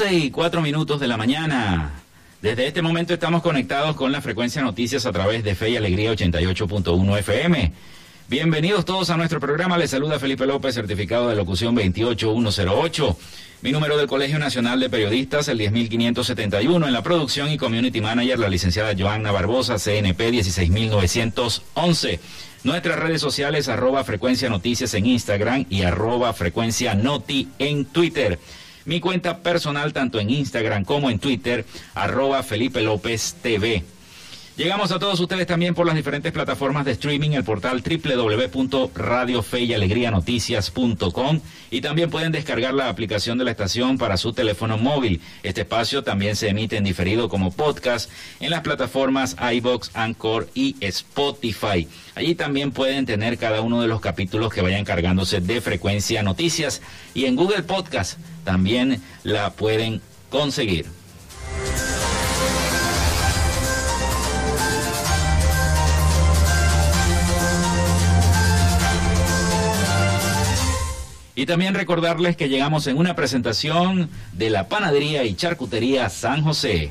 11 y 4 minutos de la mañana. Desde este momento estamos conectados con la frecuencia noticias a través de Fe y Alegría 88.1 FM. Bienvenidos todos a nuestro programa. Les saluda Felipe López, certificado de locución 28108. Mi número del Colegio Nacional de Periodistas, el 10571. En la producción y community manager, la licenciada Joanna Barbosa, CNP 16911. Nuestras redes sociales, arroba frecuencia noticias en Instagram y arroba frecuencia noti en Twitter mi cuenta personal tanto en Instagram como en Twitter, arroba Felipe López TV. Llegamos a todos ustedes también por las diferentes plataformas de streaming, el portal www.radiofeyalegrianoticias.com y también pueden descargar la aplicación de la estación para su teléfono móvil. Este espacio también se emite en diferido como podcast en las plataformas iBox, Anchor y Spotify. Allí también pueden tener cada uno de los capítulos que vayan cargándose de frecuencia noticias y en Google Podcast también la pueden conseguir. Y también recordarles que llegamos en una presentación de la Panadería y Charcutería San José.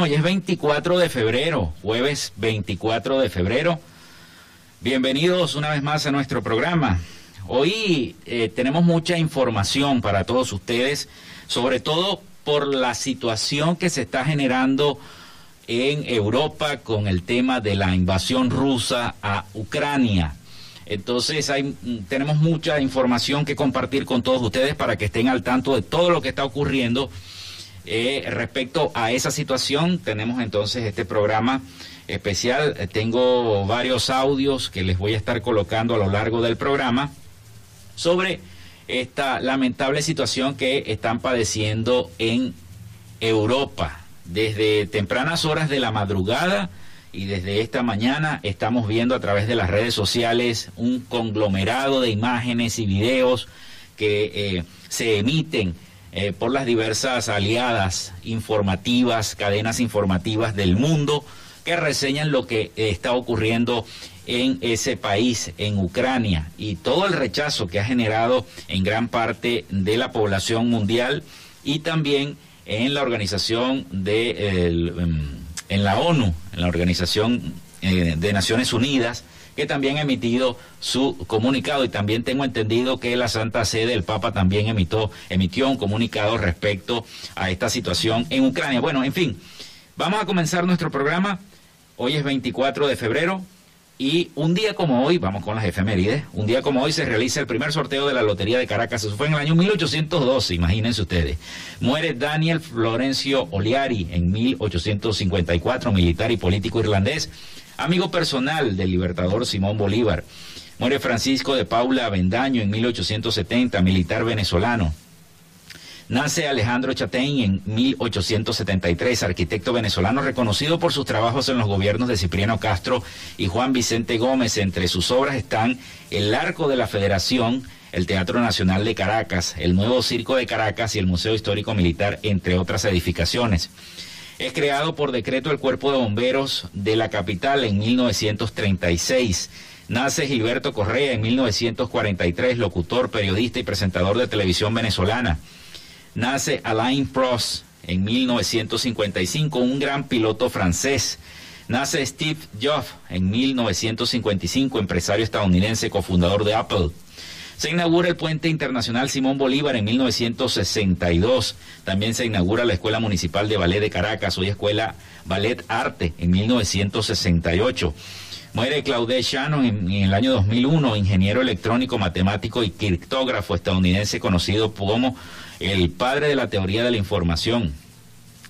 Bueno, hoy es 24 de febrero, jueves 24 de febrero. Bienvenidos una vez más a nuestro programa. Hoy eh, tenemos mucha información para todos ustedes, sobre todo por la situación que se está generando en Europa con el tema de la invasión rusa a Ucrania. Entonces mm, tenemos mucha información que compartir con todos ustedes para que estén al tanto de todo lo que está ocurriendo eh, respecto a esa situación, tenemos entonces este programa especial. Eh, tengo varios audios que les voy a estar colocando a lo largo del programa sobre esta lamentable situación que están padeciendo en Europa. Desde tempranas horas de la madrugada y desde esta mañana estamos viendo a través de las redes sociales un conglomerado de imágenes y videos que eh, se emiten eh, por las diversas aliadas informativas, cadenas informativas del mundo que reseñan lo que está ocurriendo en ese país, en Ucrania, y todo el rechazo que ha generado en gran parte de la población mundial y también en la organización de em, en la ONU, en la organización eh, de Naciones Unidas, que también ha emitido su comunicado y también tengo entendido que la Santa Sede, el Papa también emitió, emitió un comunicado respecto a esta situación en Ucrania. Bueno, en fin, vamos a comenzar nuestro programa. Hoy es 24 de febrero, y un día como hoy, vamos con las efemérides, un día como hoy se realiza el primer sorteo de la Lotería de Caracas. Eso fue en el año 1812, imagínense ustedes. Muere Daniel Florencio Oliari en 1854, militar y político irlandés, amigo personal del libertador Simón Bolívar. Muere Francisco de Paula Avendaño en 1870, militar venezolano. Nace Alejandro Chatein en 1873, arquitecto venezolano reconocido por sus trabajos en los gobiernos de Cipriano Castro y Juan Vicente Gómez. Entre sus obras están El Arco de la Federación, el Teatro Nacional de Caracas, el Nuevo Circo de Caracas y el Museo Histórico Militar, entre otras edificaciones. Es creado por decreto el Cuerpo de Bomberos de la capital en 1936. Nace Gilberto Correa en 1943, locutor, periodista y presentador de televisión venezolana. Nace Alain Prost en 1955, un gran piloto francés. Nace Steve Jobs en 1955, empresario estadounidense, cofundador de Apple. Se inaugura el puente internacional Simón Bolívar en 1962. También se inaugura la Escuela Municipal de Ballet de Caracas, hoy Escuela Ballet Arte, en 1968. Muere Claude Shannon en, en, el año 2001, ingeniero electrónico, matemático y criptógrafo estadounidense conocido como el padre de la teoría de la información.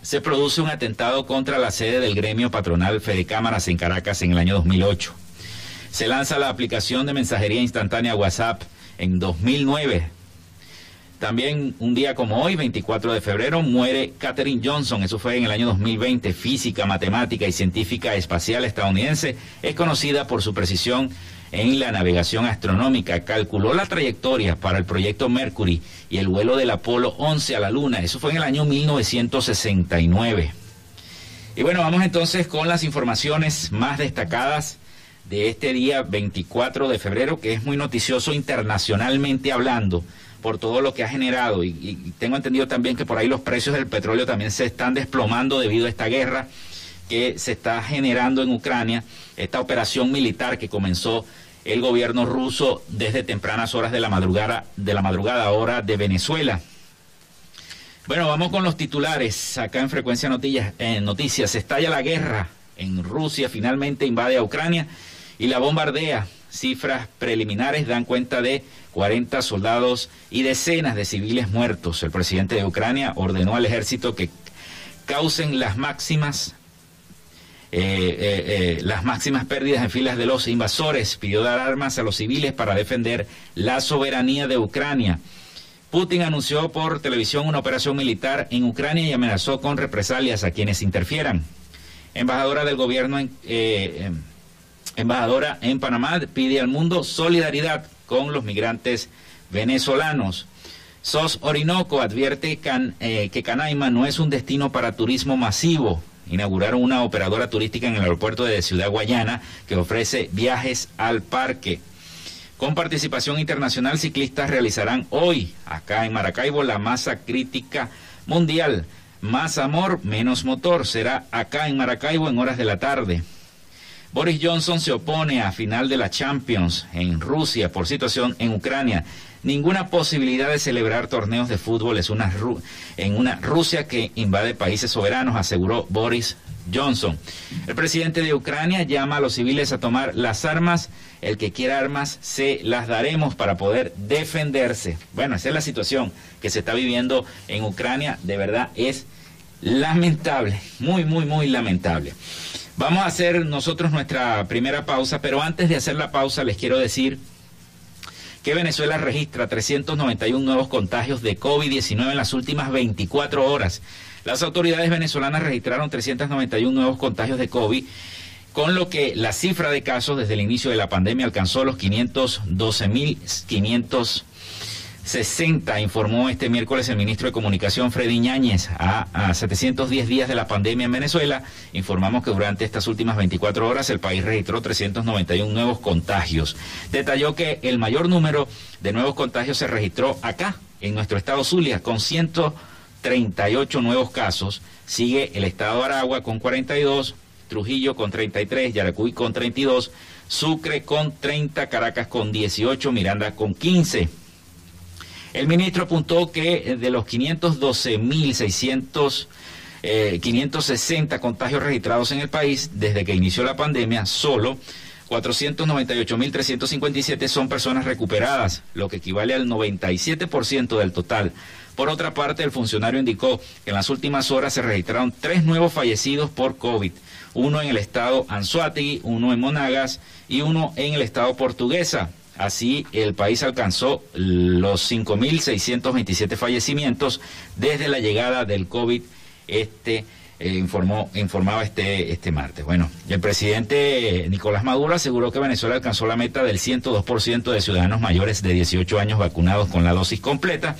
Se produce un atentado contra la sede del gremio patronal Fede Cámaras en Caracas en el año 2008. Se lanza la aplicación de mensajería instantánea WhatsApp en 2009. También un día como hoy, 24 de febrero, muere Katherine Johnson, eso fue en el año 2020, física, matemática y científica espacial estadounidense, es conocida por su precisión en la navegación astronómica. Calculó la trayectoria para el proyecto Mercury y el vuelo del Apolo 11 a la Luna. Eso fue en el año 1969. Y bueno, vamos entonces con las informaciones más destacadas de este día 24 de febrero, que es muy noticioso internacionalmente hablando por todo lo que ha generado. Y, tengo entendido también que por ahí los precios del petróleo también se están desplomando debido a esta guerra que se está generando en Ucrania, esta operación militar que comenzó el gobierno ruso desde tempranas horas de la madrugada, de la madrugada hora de Venezuela. Bueno, vamos con los titulares. Acá en Frecuencia Noticias, en Noticias, estalla la guerra en Rusia, finalmente invade a Ucrania y la bombardea. Cifras preliminares dan cuenta de 40 soldados y decenas de civiles muertos. El presidente de Ucrania ordenó al ejército que causen las máximas eh, eh, eh, las máximas pérdidas en filas de los invasores, pidió dar armas a los civiles para defender la soberanía de Ucrania. Putin anunció por televisión una operación militar en Ucrania y amenazó con represalias a quienes interfieran. Embajadora del gobierno, en, eh, embajadora en Panamá, pide al mundo solidaridad con los migrantes venezolanos. SOS Orinoco advierte eh, que Canaima no es un destino para turismo masivo inauguraron una operadora turística en el aeropuerto de Ciudad Guayana que ofrece viajes al parque. Con participación internacional, ciclistas realizarán hoy, acá en Maracaibo, la masa crítica mundial. Más amor, menos motor. Será acá en Maracaibo en horas de la tarde. Boris Johnson se opone a final de la Champions en Rusia por situación en Ucrania. Ninguna posibilidad de celebrar torneos de fútbol es una en una Rusia que invade países soberanos, aseguró Boris Johnson. El presidente de Ucrania llama a los civiles a tomar las armas. El que quiera armas, se las daremos para poder defenderse. Bueno, esa es la situación que se está viviendo en Ucrania. De verdad es lamentable, muy, muy, muy lamentable. Vamos a hacer nosotros nuestra primera pausa, pero antes de hacer la pausa les quiero decir que Venezuela registra 391 nuevos contagios de COVID-19 en las últimas 24 horas. Las autoridades venezolanas registraron 391 nuevos contagios de COVID con lo que la cifra de casos desde el inicio de la pandemia alcanzó los 512.500 60, informó este miércoles el ministro de Comunicación Freddy Ñáñez. A, 710 días de la pandemia en Venezuela, informamos que durante estas últimas 24 horas el país registró 391 nuevos contagios. Detalló que el mayor número de nuevos contagios se registró acá, en nuestro estado Zulia, con 138 nuevos casos. Sigue el estado Aragua con 42, Trujillo con 33, Yaracuy con 32, Sucre con 30, Caracas con 18, Miranda con 15. El ministro apuntó que eh, de los 512.600 eh, 560 contagios registrados en el país desde que inició la pandemia, solo 498.357 son personas recuperadas, lo que equivale al 97% del total. Por otra parte, el funcionario indicó que en las últimas horas se registraron tres nuevos fallecidos por COVID, uno en el estado Anzuategui, uno en Monagas y uno en el estado Portuguesa. Así, el país alcanzó los 5.627 fallecimientos desde la llegada del COVID este eh, informó, informaba este, este martes. Bueno, el presidente Nicolás Maduro aseguró que Venezuela alcanzó la meta del 102% de ciudadanos mayores de 18 años vacunados con la dosis completa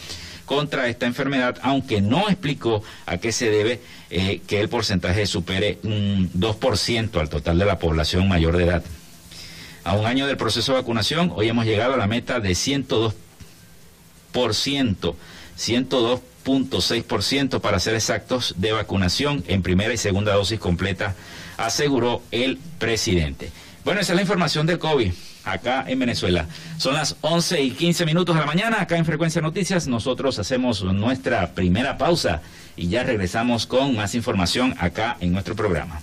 contra esta enfermedad, aunque no explicó a qué se debe eh, que el porcentaje supere un 2% al total de la población mayor de edad. A un año del proceso de vacunación, hoy hemos llegado a la meta de 102%, 102.6% para ser exactos de vacunación en primera y segunda dosis completa, aseguró el presidente. Bueno, esa es la información del COVID acá en Venezuela. Son las 11 y 15 minutos de la mañana, acá en Frecuencia Noticias. Nosotros hacemos nuestra primera pausa y ya regresamos con más información acá en nuestro programa.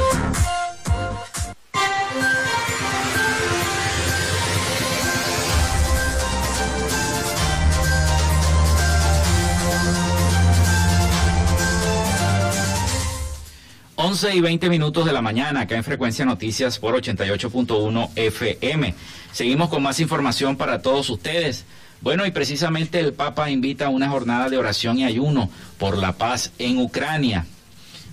11 y 20 minutos de la mañana, acá en Frecuencia Noticias por 88.1 FM. Seguimos con más información para todos ustedes. Bueno, y precisamente el Papa invita a una jornada de oración y ayuno por la paz en Ucrania.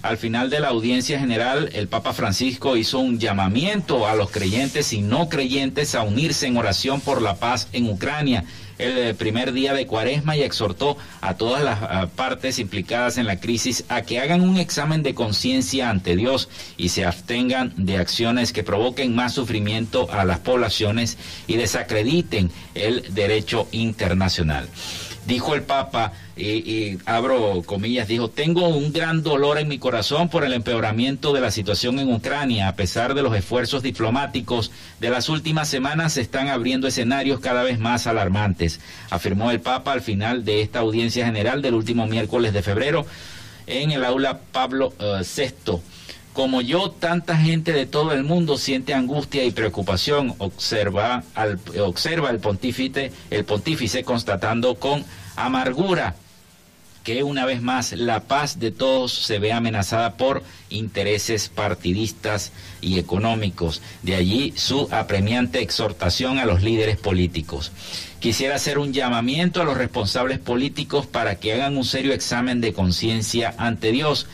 Al final de la audiencia general, el Papa Francisco hizo un llamamiento a los creyentes y no creyentes a unirse en oración por la paz en Ucrania el eh, primer día de cuaresma y exhortó a todas las partes implicadas en la crisis a que hagan un examen de conciencia ante Dios y se abstengan de acciones que provoquen más sufrimiento a las poblaciones y desacrediten el derecho internacional. Dijo el Papa, y, abro comillas, dijo, tengo un gran dolor en mi corazón por el empeoramiento de la situación en Ucrania. A pesar de los esfuerzos diplomáticos de las últimas semanas, se están abriendo escenarios cada vez más alarmantes, afirmó el Papa al final de esta audiencia general del último miércoles de febrero en el aula Pablo VI. Como yo, tanta gente de todo el mundo siente angustia y preocupación, observa, al, observa el pontífice, el pontífice constatando con amargura que una vez más la paz de todos se ve amenazada por intereses partidistas y económicos. De allí su apremiante exhortación a los líderes políticos. Quisiera hacer un llamamiento a los responsables políticos para que hagan un serio examen de conciencia ante Dios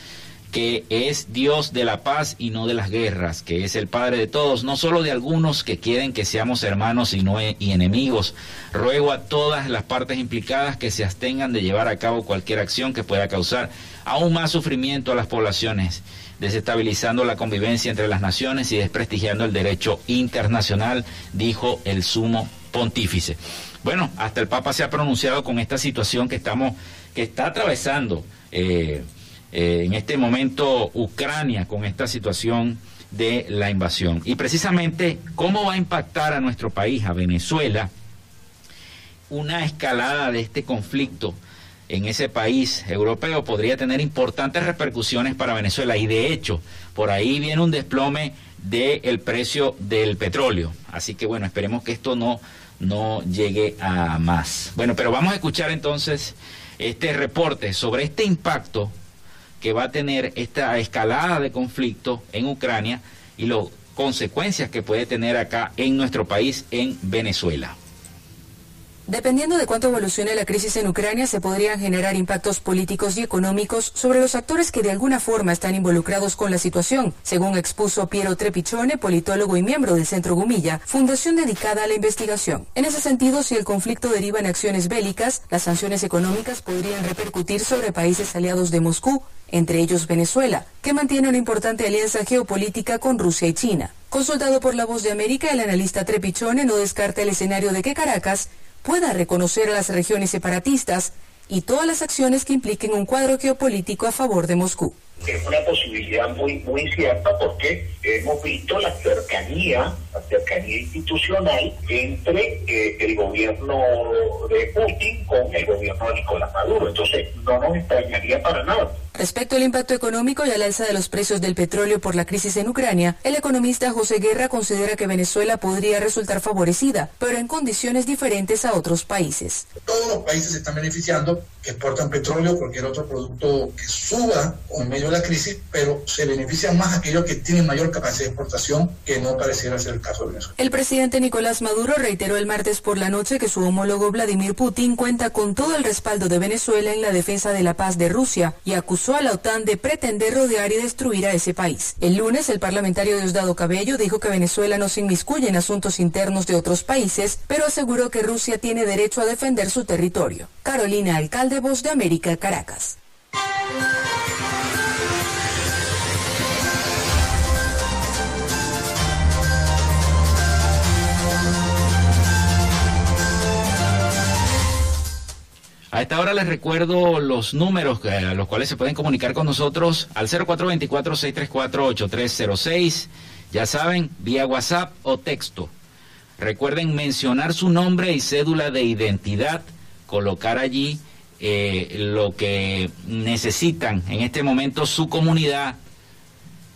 que es Dios de la paz y no de las guerras, que es el Padre de todos, no solo de algunos que quieren que seamos hermanos y, no y enemigos. Ruego a todas las partes implicadas que se abstengan de llevar a cabo cualquier acción que pueda causar aún más sufrimiento a las poblaciones, desestabilizando la convivencia entre las naciones y desprestigiando el derecho internacional, dijo el sumo pontífice. Bueno, hasta el Papa se ha pronunciado con esta situación que estamos, que está atravesando. Eh, eh, en este momento Ucrania con esta situación de la invasión. Y precisamente, ¿cómo va a impactar a nuestro país, a Venezuela, una escalada de este conflicto en ese país europeo? Podría tener importantes repercusiones para Venezuela y de hecho, por ahí viene un desplome del precio del petróleo. Así que bueno, esperemos que esto no, no llegue a más. Bueno, pero vamos a escuchar entonces este reporte sobre este impacto que va a tener esta escalada de conflicto en Ucrania y las consecuencias que puede tener acá en nuestro país, en Venezuela. Dependiendo de cuánto evolucione la crisis en Ucrania, se podrían generar impactos políticos y económicos sobre los actores que de alguna forma están involucrados con la situación, según expuso Piero Trepichone, politólogo y miembro del Centro Gumilla, fundación dedicada a la investigación. En ese sentido, si el conflicto deriva en acciones bélicas, las sanciones económicas podrían repercutir sobre países aliados de Moscú, entre ellos Venezuela, que mantiene una importante alianza geopolítica con Rusia y China. Consultado por La Voz de América, el analista Trepichone no descarta el escenario de que Caracas pueda reconocer a las regiones separatistas y todas las acciones que impliquen un cuadro geopolítico a favor de Moscú. Es una posibilidad muy, muy cierta porque hemos visto la cercanía, la cercanía institucional entre eh, el gobierno de Putin con el gobierno de Nicolás Maduro. Entonces, no nos extrañaría para nada Respecto al impacto económico y al alza de los precios del petróleo por la crisis en Ucrania, el economista José Guerra considera que Venezuela podría resultar favorecida, pero en condiciones diferentes a otros países. Todos los países se están beneficiando, que exportan petróleo, cualquier otro producto que suba en medio de la crisis, pero se benefician más aquellos que tienen mayor capacidad de exportación, que no pareciera ser el caso de Venezuela. El presidente Nicolás Maduro reiteró el martes por la noche que su homólogo Vladimir Putin cuenta con todo el respaldo de Venezuela en la defensa de la paz de Rusia y acusó a la OTAN de pretender rodear y destruir a ese país. El lunes, el parlamentario Diosdado Cabello dijo que Venezuela no se inmiscuye en asuntos internos de otros países, pero aseguró que Rusia tiene derecho a defender su territorio. Carolina Alcalde, Voz de América, Caracas. A esta hora les recuerdo los números a los cuales se pueden comunicar con nosotros al 0424-634-8306. Ya saben, vía WhatsApp o texto. Recuerden mencionar su nombre y cédula de identidad, colocar allí eh, lo que necesitan en este momento su comunidad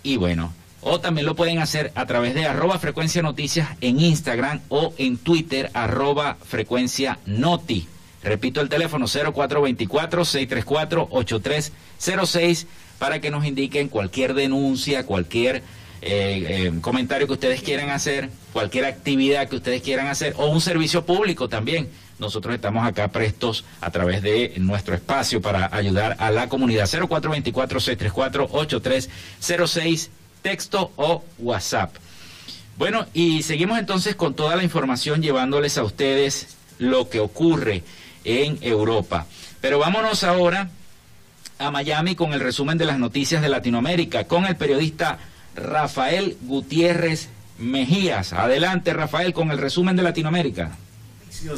y bueno, o también lo pueden hacer a través de arroba frecuencia noticias en Instagram o en Twitter arroba frecuencia noti. Repito el teléfono 0424-634-8306 para que nos indiquen cualquier denuncia, cualquier eh, eh, comentario que ustedes quieran hacer, cualquier actividad que ustedes quieran hacer o un servicio público también. Nosotros estamos acá prestos a través de nuestro espacio para ayudar a la comunidad. 0424-634-8306, texto o WhatsApp. Bueno, y seguimos entonces con toda la información llevándoles a ustedes lo que ocurre en Europa. Pero vámonos ahora a Miami con el resumen de las noticias de Latinoamérica, con el periodista Rafael Gutiérrez Mejías. Adelante, Rafael, con el resumen de Latinoamérica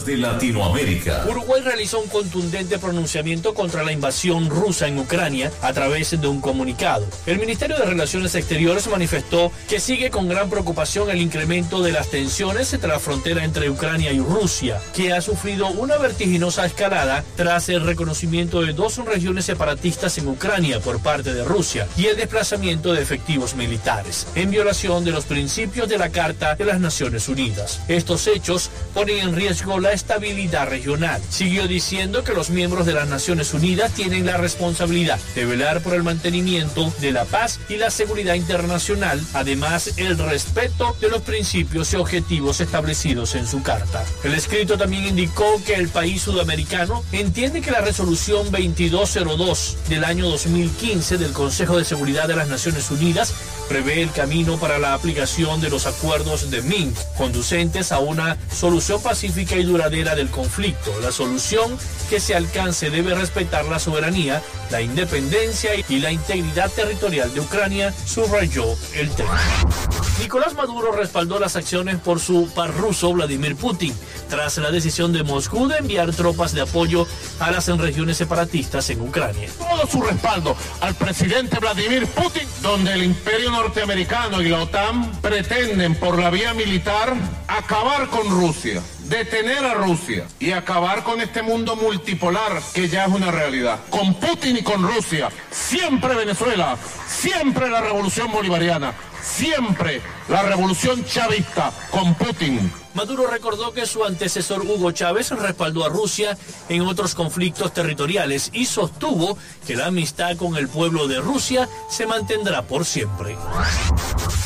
de Latinoamérica. Uruguay realizó un contundente pronunciamiento contra la invasión rusa en Ucrania a través de un comunicado. El Ministerio de Relaciones Exteriores manifestó que sigue con gran preocupación el incremento de las tensiones entre la frontera entre Ucrania y Rusia, que ha sufrido una vertiginosa escalada tras el reconocimiento de dos regiones separatistas en Ucrania por parte de Rusia y el desplazamiento de efectivos militares, en violación de los principios de la Carta de las Naciones Unidas. Estos hechos ponen en riesgo la estabilidad regional. Siguió diciendo que los miembros de las Naciones Unidas tienen la responsabilidad de velar por el mantenimiento de la paz y la seguridad internacional, además el respeto de los principios y objetivos establecidos en su carta. El escrito también indicó que el país sudamericano entiende que la resolución 2202 del año 2015 del Consejo de Seguridad de las Naciones Unidas prevé el camino para la aplicación de los acuerdos de Minsk, conducentes a una solución pacífica y duradera del conflicto. La solución que se alcance debe respetar la soberanía, la independencia y la integridad territorial de Ucrania, subrayó el tema. Nicolás Maduro respaldó las acciones por su par ruso Vladimir Putin, tras la decisión de Moscú de enviar tropas de apoyo a las regiones separatistas en Ucrania. Todo su respaldo al presidente Vladimir Putin, donde el imperio norteamericano y la OTAN pretenden por la vía militar acabar con Rusia detener a Rusia y acabar con este mundo multipolar que ya es una realidad. Con Putin y con Rusia, siempre Venezuela, siempre la revolución bolivariana, siempre la revolución chavista con Putin. Maduro recordó que su antecesor Hugo Chávez respaldó a Rusia en otros conflictos territoriales y sostuvo que la amistad con el pueblo de Rusia se mantendrá por siempre.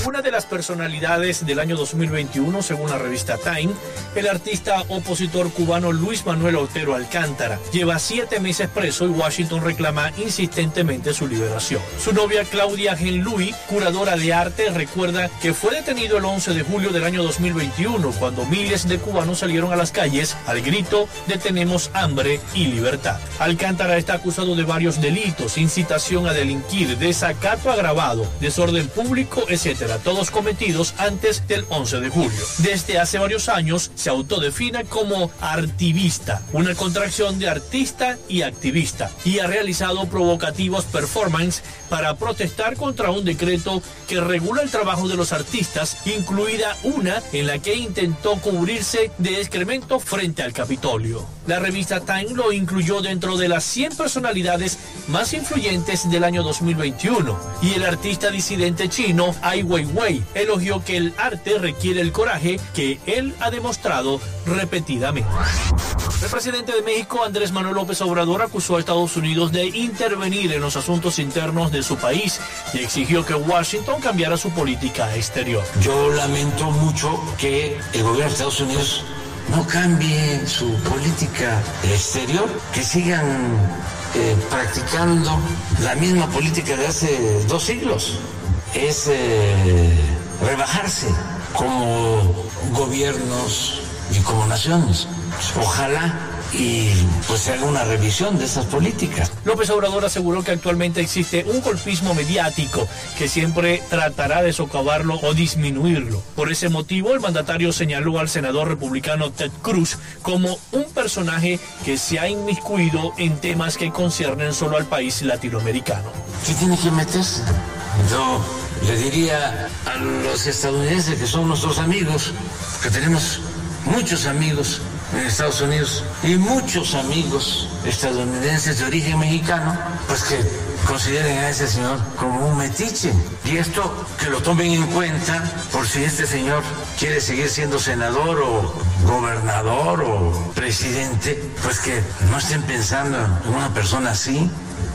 Una de las personalidades del año 2021, según la revista Time, el artista opositor cubano Luis Manuel Otero Alcántara lleva siete meses preso y Washington reclama insistentemente su liberación. Su novia Claudia Genlui, curadora de arte, recuerda que fue detenido el 11 de julio del año 2021 cuando miles de cubanos salieron a las calles al grito de tenemos hambre y libertad. Alcántara está acusado de varios delitos, incitación a delinquir, desacato agravado, desorden público, etc todos cometidos antes del 11 de julio. Desde hace varios años se autodefine como artivista, una contracción de artista y activista, y ha realizado provocativos performance para protestar contra un decreto que regula el trabajo de los artistas, incluida una en la que intentó cubrirse de excremento frente al Capitolio. La revista Time lo incluyó dentro de las 100 personalidades más influyentes del año 2021 y el artista disidente chino Ai Weiwei elogió que el arte requiere el coraje que él ha demostrado repetidamente. El presidente de México, Andrés Manuel López Obrador, acusó a Estados Unidos de intervenir en los asuntos internos de su país y exigió que Washington cambiara su política exterior. Yo lamento mucho que el gobierno de Estados Unidos no cambie su política exterior, que sigan eh, practicando la misma política de hace dos siglos. Es eh, rebajarse como gobiernos y como naciones. Ojalá y pues se haga una revisión de esas políticas. López Obrador aseguró que actualmente existe un golpismo mediático que siempre tratará de socavarlo o disminuirlo. Por ese motivo, el mandatario señaló al senador republicano Ted Cruz como un personaje que se ha inmiscuido en temas que conciernen solo al país latinoamericano. ¿Qué tiene que meterse? Yo le diría a los estadounidenses que son nuestros amigos, que tenemos muchos amigos en Estados Unidos y muchos amigos estadounidenses de origen mexicano, pues que consideren a ese señor como un metiche. Y esto que lo tomen en cuenta por si este señor quiere seguir siendo senador o gobernador o presidente, pues que no estén pensando en una persona así,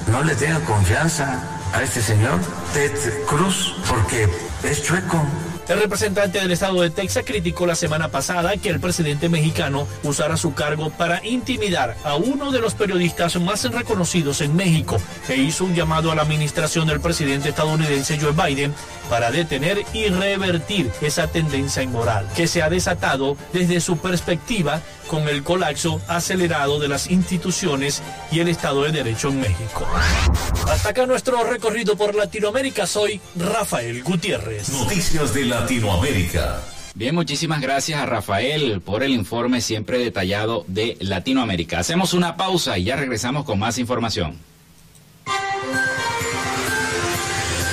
no le tengan confianza a este señor, Ted Cruz, porque es chueco. El representante del estado de Texas criticó la semana pasada que el presidente mexicano usara su cargo para intimidar a uno de los periodistas más reconocidos en México e hizo un llamado a la administración del presidente estadounidense Joe Biden para detener y revertir esa tendencia inmoral que se ha desatado desde su perspectiva con el colapso acelerado de las instituciones y el Estado de Derecho en México. Hasta acá nuestro recorrido por Latinoamérica. Soy Rafael Gutiérrez. Noticias de Latinoamérica. Bien, muchísimas gracias a Rafael por el informe siempre detallado de Latinoamérica. Hacemos una pausa y ya regresamos con más información.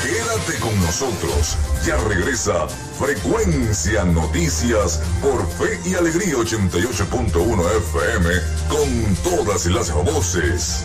Quédate con nosotros. Ya regresa Frecuencia Noticias por Fe y Alegría 88.1 FM con todas las voces.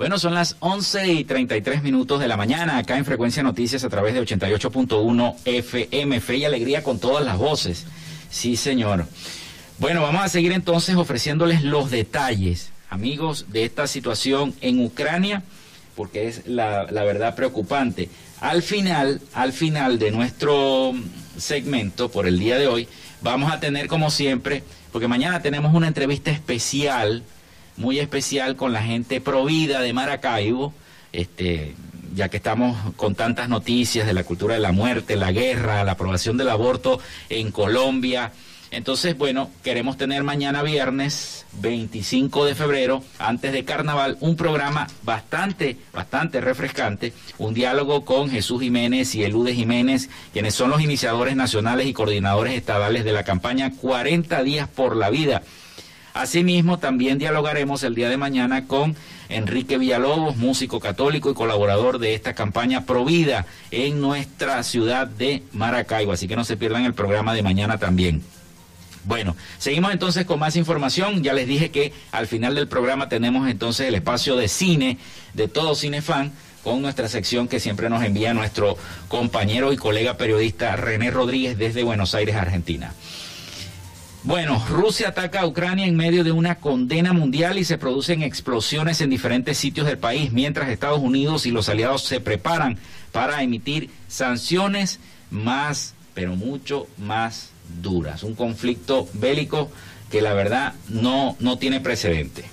Bueno, son las 11 y 33 minutos de la mañana acá en Frecuencia Noticias a través de 88.1 FM. Fe y alegría con todas las voces. Sí, señor. Bueno, vamos a seguir entonces ofreciéndoles los detalles, amigos, de esta situación en Ucrania, porque es la, la verdad preocupante. Al final, al final de nuestro segmento por el día de hoy, vamos a tener como siempre, porque mañana tenemos una entrevista especial muy especial con la gente provida de Maracaibo, este, ya que estamos con tantas noticias de la cultura de la muerte, la guerra, la aprobación del aborto en Colombia. Entonces, bueno, queremos tener mañana viernes 25 de febrero, antes de carnaval, un programa bastante, bastante refrescante, un diálogo con Jesús Jiménez y Elude Jiménez, quienes son los iniciadores nacionales y coordinadores estadales de la campaña 40 días por la vida Asimismo, también dialogaremos el día de mañana con Enrique Villalobos, músico católico y colaborador de esta campaña Provida en nuestra ciudad de Maracaibo. Así que no se pierdan el programa de mañana también. Bueno, seguimos entonces con más información. Ya les dije que al final del programa tenemos entonces el espacio de cine de todo cinefan con nuestra sección que siempre nos envía nuestro compañero y colega periodista René Rodríguez desde Buenos Aires, Argentina. Bueno, Rusia ataca a Ucrania en medio de una condena mundial y se producen explosiones en diferentes sitios del país, mientras Estados Unidos y los aliados se preparan para emitir sanciones más, pero mucho más duras. Un conflicto bélico que la verdad no, no tiene precedente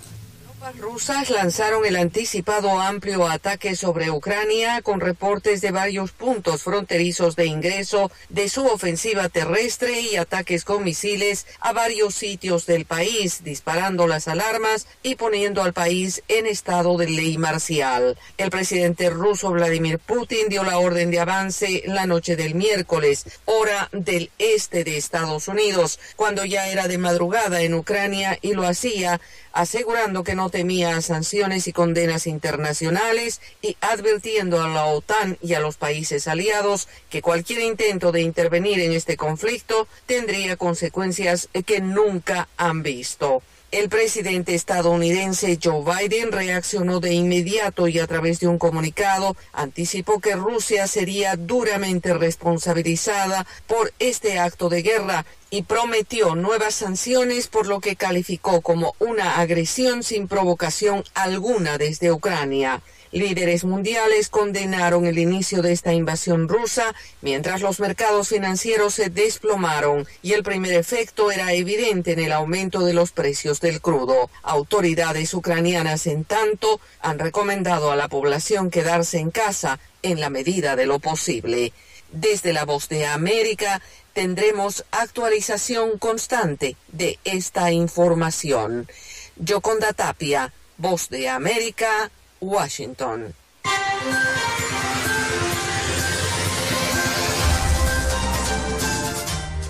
rusas lanzaron el anticipado amplio ataque sobre Ucrania con reportes de varios puntos fronterizos de ingreso de su ofensiva terrestre y ataques con misiles a varios sitios del país, disparando las alarmas y poniendo al país en estado de ley marcial. El presidente ruso Vladimir Putin dio la orden de avance la noche del miércoles, hora del este de Estados Unidos, cuando ya era de madrugada en Ucrania y lo hacía asegurando que no temía sanciones y condenas internacionales y advirtiendo a la OTAN y a los países aliados que cualquier intento de intervenir en este conflicto tendría consecuencias que nunca han visto. El presidente estadounidense Joe Biden reaccionó de inmediato y a través de un comunicado anticipó que Rusia sería duramente responsabilizada por este acto de guerra y prometió nuevas sanciones por lo que calificó como una agresión sin provocación alguna desde Ucrania. Líderes mundiales condenaron el inicio de esta invasión rusa mientras los mercados financieros se desplomaron y el primer efecto era evidente en el aumento de los precios del crudo. Autoridades ucranianas, en tanto, han recomendado a la población quedarse en casa en la medida de lo posible. Desde la voz de América tendremos actualización constante de esta información. Yoconda Tapia, Voz de América, Washington.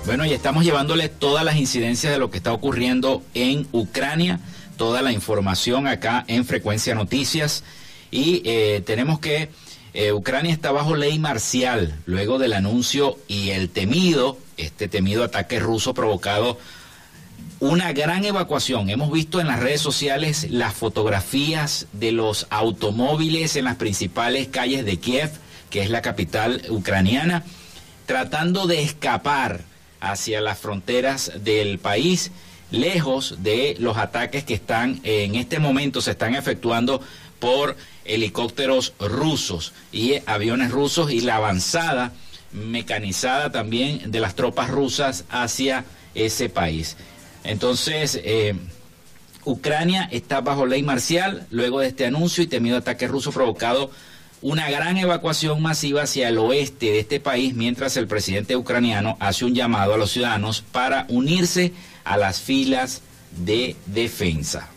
Bueno, y estamos llevándole todas las incidencias de lo que está ocurriendo en Ucrania, toda la información acá en Frecuencia Noticias. Y eh, tenemos que eh, Ucrania está bajo ley marcial luego del anuncio y el temido, este temido ataque ruso provocado una gran evacuación. Hemos visto en las redes sociales las fotografías de los automóviles en las principales calles de Kiev, que es la capital ucraniana, tratando de escapar hacia las fronteras del país, lejos de los ataques que están en este momento se están efectuando por helicópteros rusos y aviones rusos y la avanzada mecanizada también de las tropas rusas hacia ese país. Entonces, eh, Ucrania está bajo ley marcial luego de este anuncio y temido ataque ruso provocado una gran evacuación masiva hacia el oeste de este país mientras el presidente ucraniano hace un llamado a los ciudadanos para unirse a las filas de defensa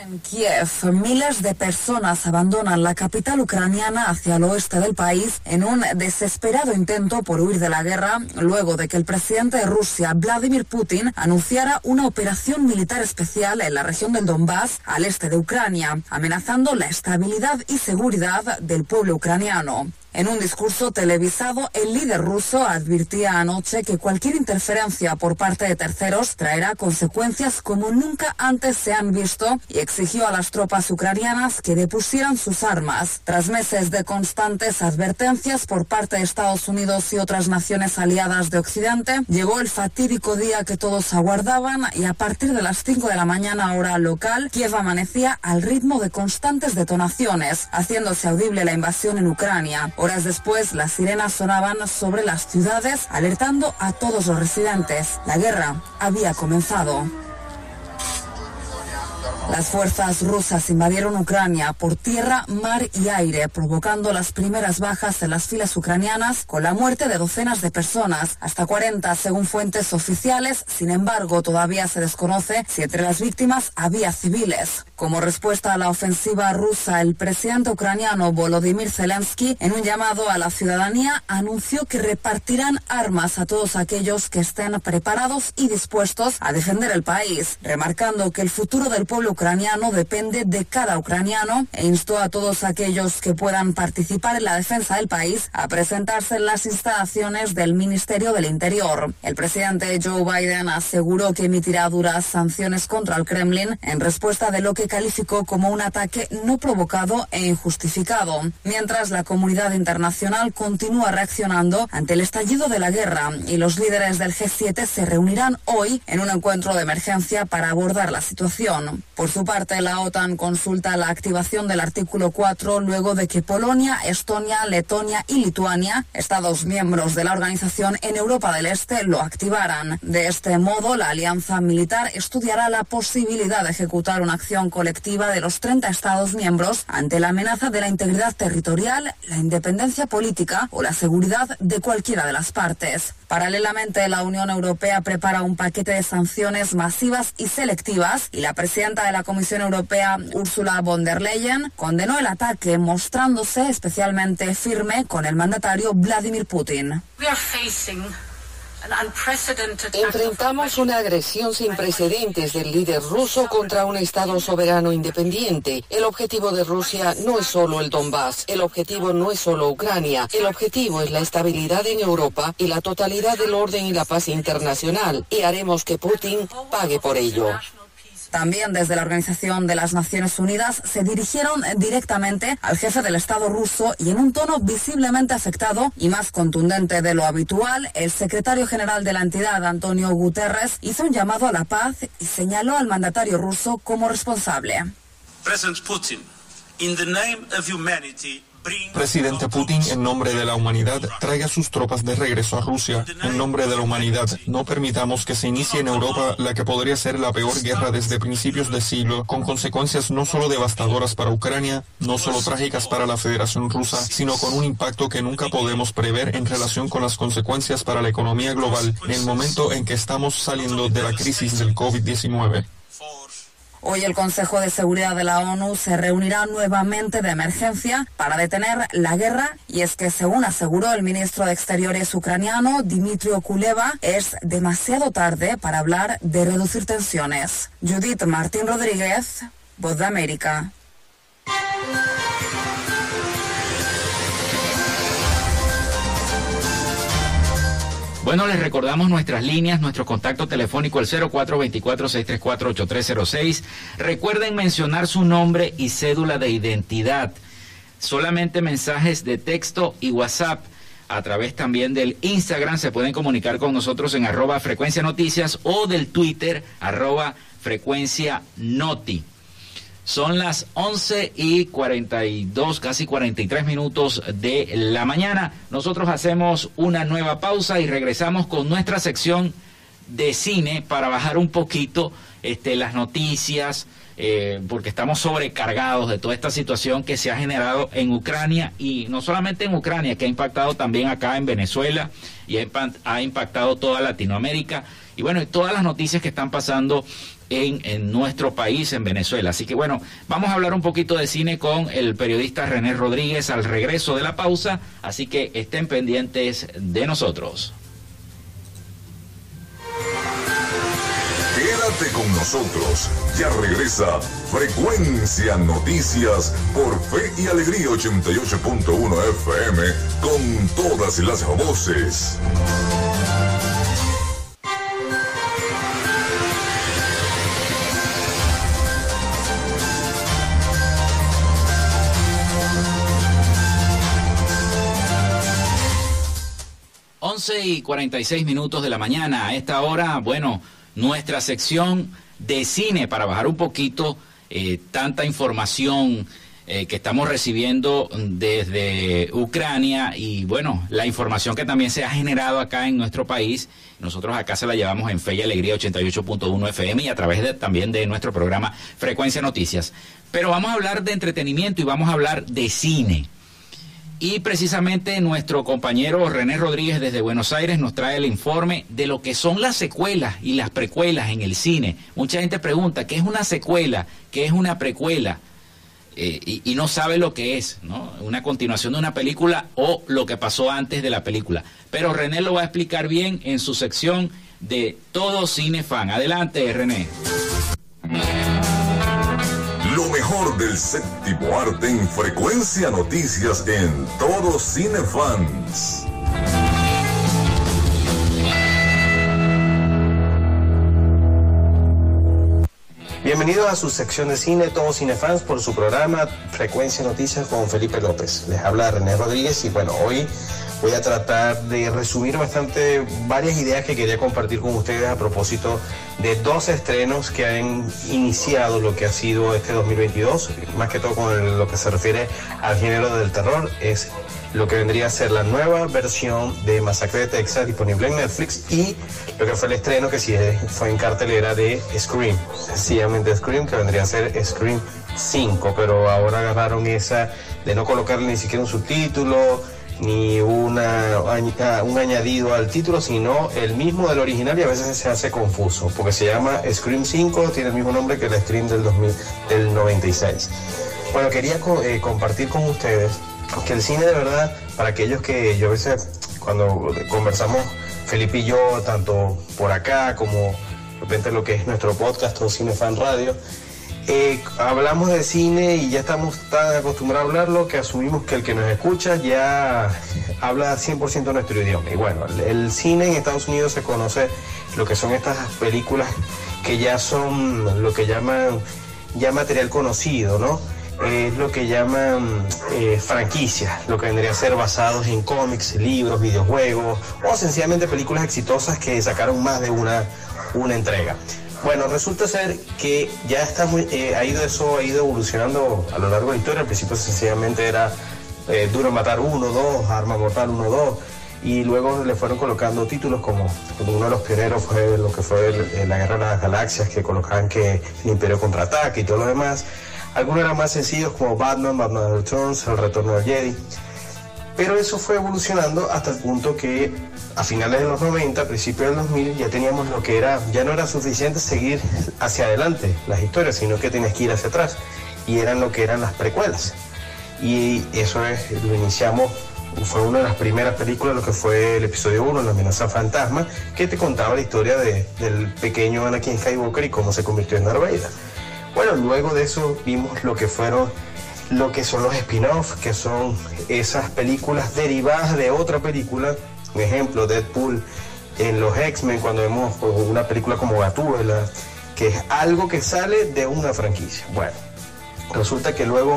En Kiev, miles de personas abandonan la capital ucraniana hacia el oeste del país en un desesperado intento por huir de la guerra, luego de que el presidente de Rusia, Vladimir Putin, anunciara una operación militar especial en la región del Donbass, al este de Ucrania, amenazando la estabilidad y seguridad del pueblo ucraniano. En un discurso televisado, el líder ruso advirtía anoche que cualquier interferencia por parte de terceros traerá consecuencias como nunca antes se han visto y exigió a las tropas ucranianas que depusieran sus armas. Tras meses de constantes advertencias por parte de Estados Unidos y otras naciones aliadas de Occidente, llegó el fatídico día que todos aguardaban y a partir de las 5 de la mañana hora local, Kiev amanecía al ritmo de constantes detonaciones, haciéndose audible la invasión en Ucrania. Horas después, las sirenas sonaban sobre las ciudades, alertando a todos los residentes. La guerra había comenzado. Las fuerzas rusas invadieron Ucrania por tierra, mar y aire, provocando las primeras bajas en las filas ucranianas con la muerte de docenas de personas, hasta 40 según fuentes oficiales. Sin embargo, todavía se desconoce si entre las víctimas había civiles. Como respuesta a la ofensiva rusa, el presidente ucraniano Volodymyr Zelensky, en un llamado a la ciudadanía, anunció que repartirán armas a todos aquellos que estén preparados y dispuestos a defender el país, remarcando que el futuro del pueblo ucraniano depende de cada ucraniano e instó a todos aquellos que puedan participar en la defensa del país a presentarse en las instalaciones del Ministerio del Interior. El presidente Joe Biden aseguró que emitirá duras sanciones contra el Kremlin en respuesta de lo que calificó como un ataque no provocado e injustificado, mientras la comunidad internacional continúa reaccionando ante el estallido de la guerra y los líderes del G7 se reunirán hoy en un encuentro de emergencia para abordar la situación. Por su parte, la OTAN consulta la activación del artículo 4 luego de que Polonia, Estonia, Letonia y Lituania, Estados miembros de la organización en Europa del Este, lo activaran. De este modo, la alianza militar estudiará la posibilidad de ejecutar una acción colectiva de los 30 Estados miembros ante la amenaza de la integridad territorial, la independencia política o la seguridad de cualquiera de las partes. Paralelamente, la Unión Europea prepara un paquete de sanciones masivas y selectivas y la presidenta de la Comisión Europea, Ursula von der Leyen, condenó el ataque mostrándose especialmente firme con el mandatario Vladimir Putin. Enfrentamos una agresión sin precedentes del líder ruso contra un Estado soberano independiente. El objetivo de Rusia no es solo el Donbass, el objetivo no es solo Ucrania, el objetivo es la estabilidad en Europa y la totalidad del orden y la paz internacional. Y haremos que Putin pague por ello. También desde la Organización de las Naciones Unidas se dirigieron directamente al jefe del Estado ruso y en un tono visiblemente afectado y más contundente de lo habitual, el secretario general de la entidad, Antonio Guterres, hizo un llamado a la paz y señaló al mandatario ruso como responsable. Putin, Presidente Putin, en nombre de la humanidad, traiga sus tropas de regreso a Rusia. En nombre de la humanidad, no permitamos que se inicie en Europa la que podría ser la peor guerra desde principios de siglo, con consecuencias no solo devastadoras para Ucrania, no solo trágicas para la Federación Rusa, sino con un impacto que nunca podemos prever en relación con las consecuencias para la economía global en el momento en que estamos saliendo de la crisis del COVID-19. Hoy el Consejo de Seguridad de la ONU se reunirá nuevamente de emergencia para detener la guerra y es que según aseguró el ministro de Exteriores ucraniano Dimitrio Kuleva es demasiado tarde para hablar de reducir tensiones. Judith Martín Rodríguez, Voz de América. Bueno, les recordamos nuestras líneas, nuestro contacto telefónico el 0424-634-8306. Recuerden mencionar su nombre y cédula de identidad. Solamente mensajes de texto y WhatsApp. A través también del Instagram se pueden comunicar con nosotros en arroba frecuencia noticias o del Twitter arroba frecuencia noti. Son las 11 y 42, casi 43 minutos de la mañana. Nosotros hacemos una nueva pausa y regresamos con nuestra sección de cine para bajar un poquito este, las noticias eh, porque estamos sobrecargados de toda esta situación que se ha generado en Ucrania y no solamente en Ucrania, que ha impactado también acá en Venezuela y ha, impactado toda Latinoamérica y bueno, y todas las noticias que están pasando en, nuestro país, en Venezuela. Así que bueno, vamos a hablar un poquito de cine con el periodista René Rodríguez al regreso de la pausa, así que estén pendientes de nosotros. Quédate con nosotros, ya regresa Frecuencia Noticias por Fe y Alegría 88.1 FM con todas las voces. 11 y 46 minutos de la mañana. A esta hora, bueno, nuestra sección de cine para bajar un poquito eh, tanta información eh, que estamos recibiendo desde Ucrania y bueno, la información que también se ha generado acá en nuestro país. Nosotros acá se la llevamos en Fe y Alegría 88.1 FM y a través de, también de nuestro programa Frecuencia Noticias. Pero vamos a hablar de entretenimiento y vamos a hablar de cine. Y precisamente nuestro compañero René Rodríguez desde Buenos Aires nos trae el informe de lo que son las secuelas y las precuelas en el cine. Mucha gente pregunta, ¿qué es una secuela? ¿Qué es una precuela? Eh, y, no sabe lo que es, ¿no? Una continuación de una película o lo que pasó antes de la película. Pero René lo va a explicar bien en su sección de Todo Cine Fan. Adelante, René del séptimo arte en frecuencia noticias en todo Cinefans. Bienvenidos a su sección de cine, todos cinefans, por su programa Frecuencia Noticias con Felipe López. Les habla René Rodríguez y bueno, hoy voy a tratar de resumir bastante varias ideas que quería compartir con ustedes a propósito de dos estrenos que han iniciado lo que ha sido este 2022, más que todo con lo que se refiere al género del terror, es lo que vendría a ser la nueva versión de Masacre de Texas disponible en Netflix y lo que fue el estreno que sí fue en cartelera de Scream, sencillamente Scream, que vendría a ser Scream 5, pero ahora agarraron esa de no colocarle ni siquiera un subtítulo, ni una, un añadido al título, sino el mismo del original y a veces se hace confuso, porque se llama Scream 5, tiene el mismo nombre que el Scream del, 2000, del 96. Bueno, quería eh, compartir con ustedes que el cine de verdad, para aquellos que yo a veces cuando conversamos Felipe y yo, tanto por acá como de repente lo que es nuestro podcast o Cine Fan Radio, eh, hablamos de cine y ya estamos tan acostumbrados a hablarlo que asumimos que el que nos escucha ya habla 100% nuestro idioma. Y bueno, el, cine en Estados Unidos se conoce lo que son estas películas que ya son lo que llaman ya material conocido, ¿no? Es lo que llaman eh, franquicias, lo que vendría a ser basados en cómics, libros, videojuegos o sencillamente películas exitosas que sacaron más de una, una entrega. Bueno, resulta ser que ya está muy, eh, ha ido eso, ha ido evolucionando a lo largo de la historia. Al principio sencillamente era eh, Duro Matar 1, 2, Arma Mortal 1, 2, y luego le fueron colocando títulos como, uno de los pioneros fue lo que fue la Guerra de las Galaxias, que colocaban que el Imperio contraataque y todo lo demás. Algunos eran más sencillos como Batman, Batman Returns, El Retorno del Jedi. Pero eso fue evolucionando hasta el punto que a finales de los 90, principios del 2000, ya teníamos lo que era, ya no era suficiente seguir hacia adelante las historias, sino que tenías que ir hacia atrás. Y eran lo que eran las precuelas. Y eso es, lo iniciamos, fue una de las primeras películas, lo que fue el episodio 1, La amenaza fantasma, que te contaba la historia del pequeño Anakin Skywalker y cómo se convirtió en Darth Vader. Bueno, luego de eso vimos lo que fueron lo que son los spin-offs, que son esas películas derivadas de otra película, un ejemplo, Deadpool en los X-Men, cuando vemos una película como Gatúbela, que es algo que sale de una franquicia. Bueno, resulta que luego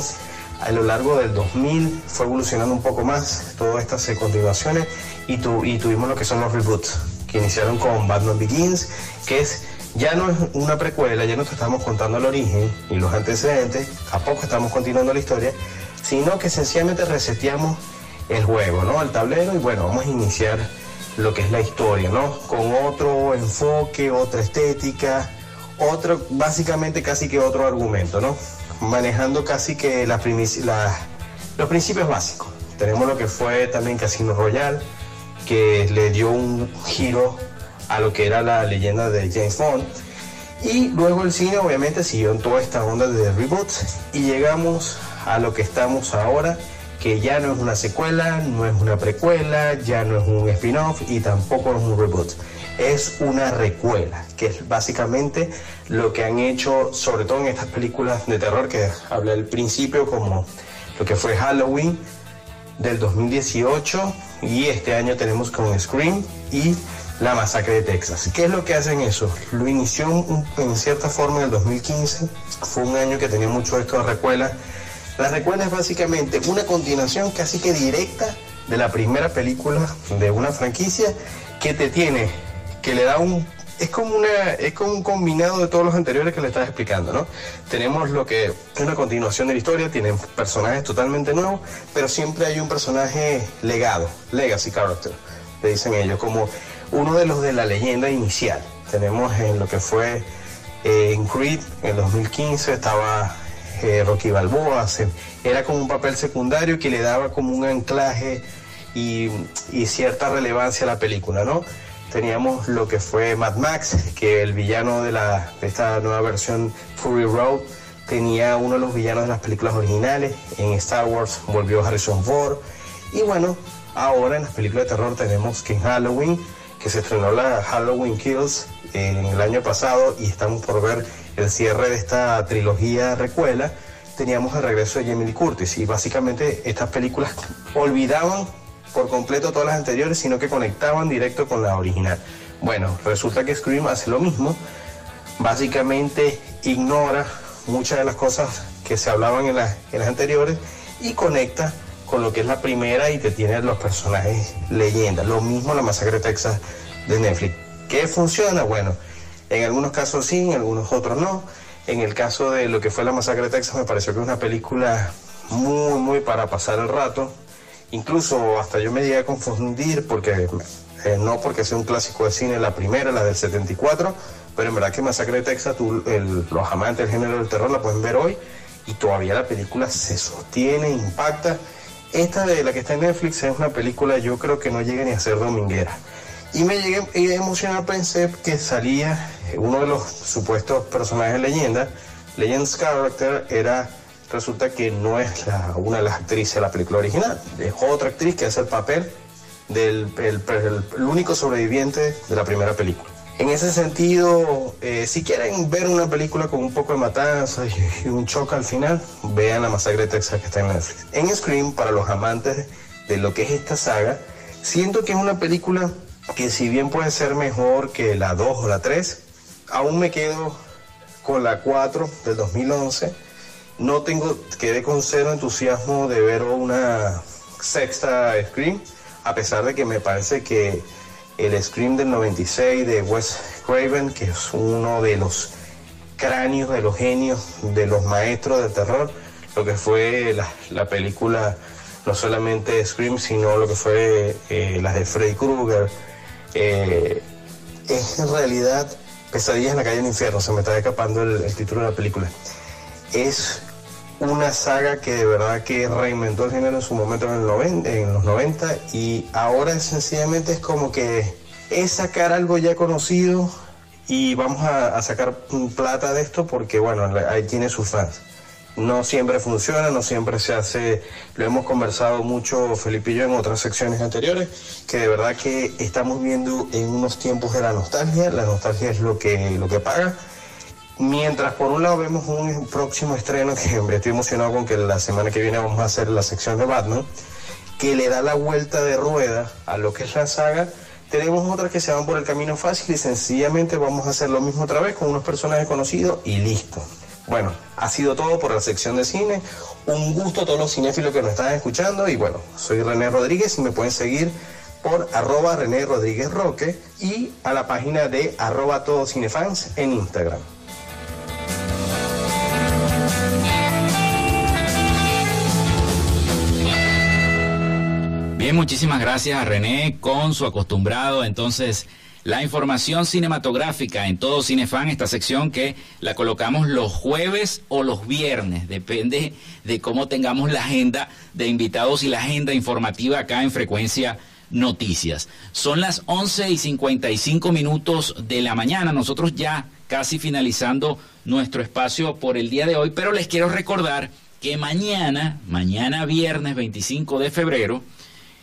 a lo largo del 2000 fue evolucionando un poco más todas estas continuaciones y, y tuvimos lo que son los reboots, que iniciaron con Batman Begins, que es ya no es una precuela, ya no te estamos contando el origen y los antecedentes, a poco estamos continuando la historia, sino que sencillamente reseteamos el juego, ¿no? El tablero y bueno, vamos a iniciar lo que es la historia, ¿no? Con otro enfoque, otra estética, otro, básicamente casi que otro argumento, ¿no? Manejando casi que los principios básicos. Tenemos lo que fue también Casino Royale, que le dio un giro a lo que era la leyenda de James Bond. Y luego el cine obviamente siguió en toda esta onda de reboots y llegamos a lo que estamos ahora, que ya no es una secuela, no es una precuela, ya no es un spin-off y tampoco es un reboot. Es una recuela, que es básicamente lo que han hecho, sobre todo en estas películas de terror que hablé al principio, como lo que fue Halloween del 2018 y este año tenemos con Scream y la masacre de Texas. ¿Qué es lo que hacen eso? Lo inició en cierta forma en el 2015, fue un año que tenía mucho esto de recuela. La recuela es básicamente una continuación casi que directa de la primera película de una franquicia que te tiene, que le da un es como una es como un combinado de todos los anteriores que le estás explicando, ¿no? Tenemos lo que es una continuación de la historia, tienen personajes totalmente nuevos, pero siempre hay un personaje legado, legacy character, le dicen ellos, como uno de los de la leyenda inicial. Tenemos en lo que fue eh, en Creed, en 2015 estaba eh, Rocky Balboa, era como un papel secundario que le daba como un anclaje y, cierta relevancia a la película, ¿no? Teníamos lo que fue Mad Max, que el villano de, la, de esta nueva versión Fury Road tenía uno de los villanos de las películas originales. En Star Wars volvió Harrison Ford. Y bueno, ahora en las películas de terror tenemos que en Halloween que se estrenó la Halloween Kills en el año pasado y estamos por ver el cierre de esta trilogía recuela, teníamos el regreso de Jamie Lee Curtis y básicamente estas películas olvidaban por completo todas las anteriores, sino que conectaban directo con la original. Bueno, resulta que Scream hace lo mismo, básicamente ignora muchas de las cosas que se hablaban en, las, en las anteriores y conecta con lo que es la primera y te tiene los personajes leyendas. Lo mismo la masacre de Texas de Netflix. ¿Qué funciona? Bueno, en algunos casos sí, en algunos otros no. En el caso de lo que fue la masacre de Texas me pareció que es una película muy, muy para pasar el rato. Incluso hasta yo me llegué a confundir porque eh, no porque sea un clásico de cine, la primera, la del 74, pero en verdad que Masacre de Texas, los amantes del género del terror la pueden ver hoy y todavía la película se sostiene, impacta esta de la que está en Netflix es una película, yo creo que no llega ni a ser dominguera. Y me llegué a emocionar, pensé que salía uno de los supuestos personajes de leyenda, Legends Character, era, resulta que no es una de las actrices de la película original, es otra actriz que hace el papel del el único sobreviviente de la primera película. En ese sentido, eh, si quieren ver una película con un poco de matanza y, un choque al final, vean la masacre de Texas que está en Netflix. En Scream, para los amantes de lo que es esta saga, siento que es una película que si bien puede ser mejor que la 2 o la 3, aún me quedo con la 4 del 2011. No tengo, quedé con cero entusiasmo de ver una sexta Scream, a pesar de que me parece que el Scream del 96 de Wes Craven, que es uno de los cráneos, de los genios, de los maestros de terror, lo que fue la, película, no solamente Scream, sino lo que fue eh, las de Freddy Krueger. Eh, es en realidad Pesadillas en la calle del infierno, se me está escapando el, título de la película. Es una saga que de verdad que reinventó el género en su momento en, los 90 y ahora sencillamente es como que es sacar algo ya conocido y vamos a, sacar plata de esto porque bueno, ahí tiene sus fans. No siempre funciona, no siempre se hace, lo hemos conversado mucho Felipe y yo en otras secciones anteriores, que de verdad que estamos viendo en unos tiempos de la nostalgia, la nostalgia es lo que, lo que paga Mientras por un lado vemos un próximo estreno que estoy emocionado con que la semana que viene vamos a hacer la sección de Batman, que le da la vuelta de rueda a lo que es la saga. Tenemos otras que se van por el camino fácil y sencillamente vamos a hacer lo mismo otra vez con unos personajes conocidos y listo. Bueno, ha sido todo por la sección de cine. Un gusto a todos los cinéfilos que nos están escuchando y bueno, soy René Rodríguez y me pueden seguir por arroba René Rodríguez Roque y a la página de arroba todos cinefans en Instagram. Bien, muchísimas gracias a René con su acostumbrado entonces la información cinematográfica en todo Cinefan, esta sección que la colocamos los jueves o los viernes, depende de cómo tengamos la agenda de invitados y la agenda informativa acá en Frecuencia Noticias. Son las 11 y 55 minutos de la mañana, nosotros ya casi finalizando nuestro espacio por el día de hoy, pero les quiero recordar que mañana, mañana viernes 25 de febrero,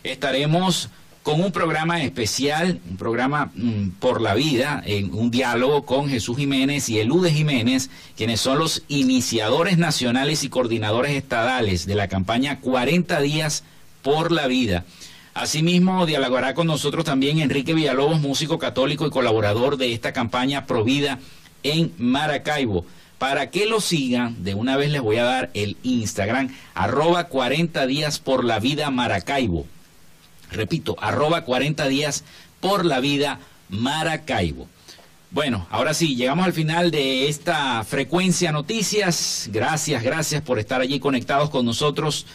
estaremos con un programa especial, un programa mm, por la vida, en un diálogo con Jesús Jiménez y Elude Jiménez, quienes son los iniciadores nacionales y coordinadores estadales de la campaña 40 días por la vida. Asimismo, dialogará con nosotros también Enrique Villalobos, músico católico y colaborador de esta campaña Provida en Maracaibo. Para que lo sigan, de una vez les voy a dar el Instagram, arroba 40 días por la vida Maracaibo. Repito, arroba 40 días por la vida Maracaibo. Bueno, ahora sí, llegamos al final de esta frecuencia noticias. Gracias, gracias por estar allí conectados con nosotros.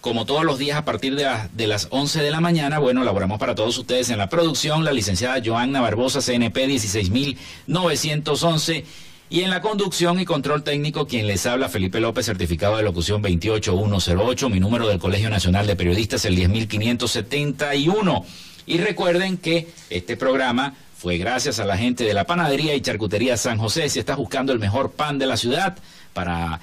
Como todos los días a partir de, las 11 de la mañana, bueno, elaboramos para todos ustedes en la producción la licenciada Joanna Barbosa, CNP 16911 y en la conducción y control técnico, quien les habla, Felipe López, certificado de locución 28108. Mi número del Colegio Nacional de Periodistas, el 10571. Y recuerden que este programa fue gracias a la gente de la panadería y charcutería San José. Si estás buscando el mejor pan de la ciudad para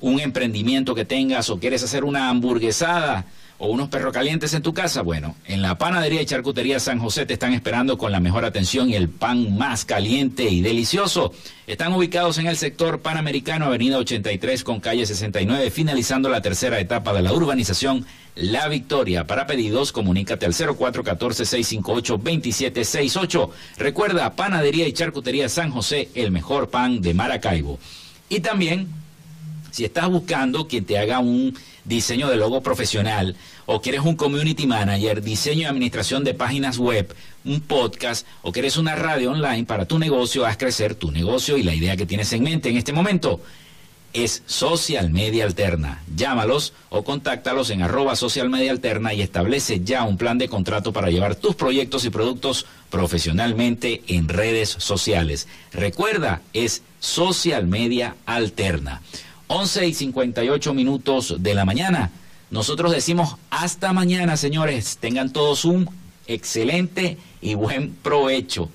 un emprendimiento que tengas o quieres hacer una hamburguesada, o unos perros calientes en tu casa, bueno, en la panadería y charcutería San José te están esperando con la mejor atención y el pan más caliente y delicioso. Están ubicados en el sector panamericano, avenida 83 con calle 69, finalizando la tercera etapa de la urbanización La Victoria. Para pedidos, comunícate al 0414-658-2768. Recuerda, panadería y charcutería San José, el mejor pan de Maracaibo. Y también, si estás buscando quien te haga un diseño de logo profesional, o quieres un community manager, diseño y administración de páginas web, un podcast, o quieres una radio online para tu negocio, haz crecer tu negocio y la idea que tienes en mente en este momento es Social Media Alterna. Llámalos o contáctalos en arroba Social Media Alterna y establece ya un plan de contrato para llevar tus proyectos y productos profesionalmente en redes sociales. Recuerda, es Social Media Alterna. 11 y 58 minutos de la mañana. Nosotros decimos hasta mañana, señores. Tengan todos un excelente y buen provecho.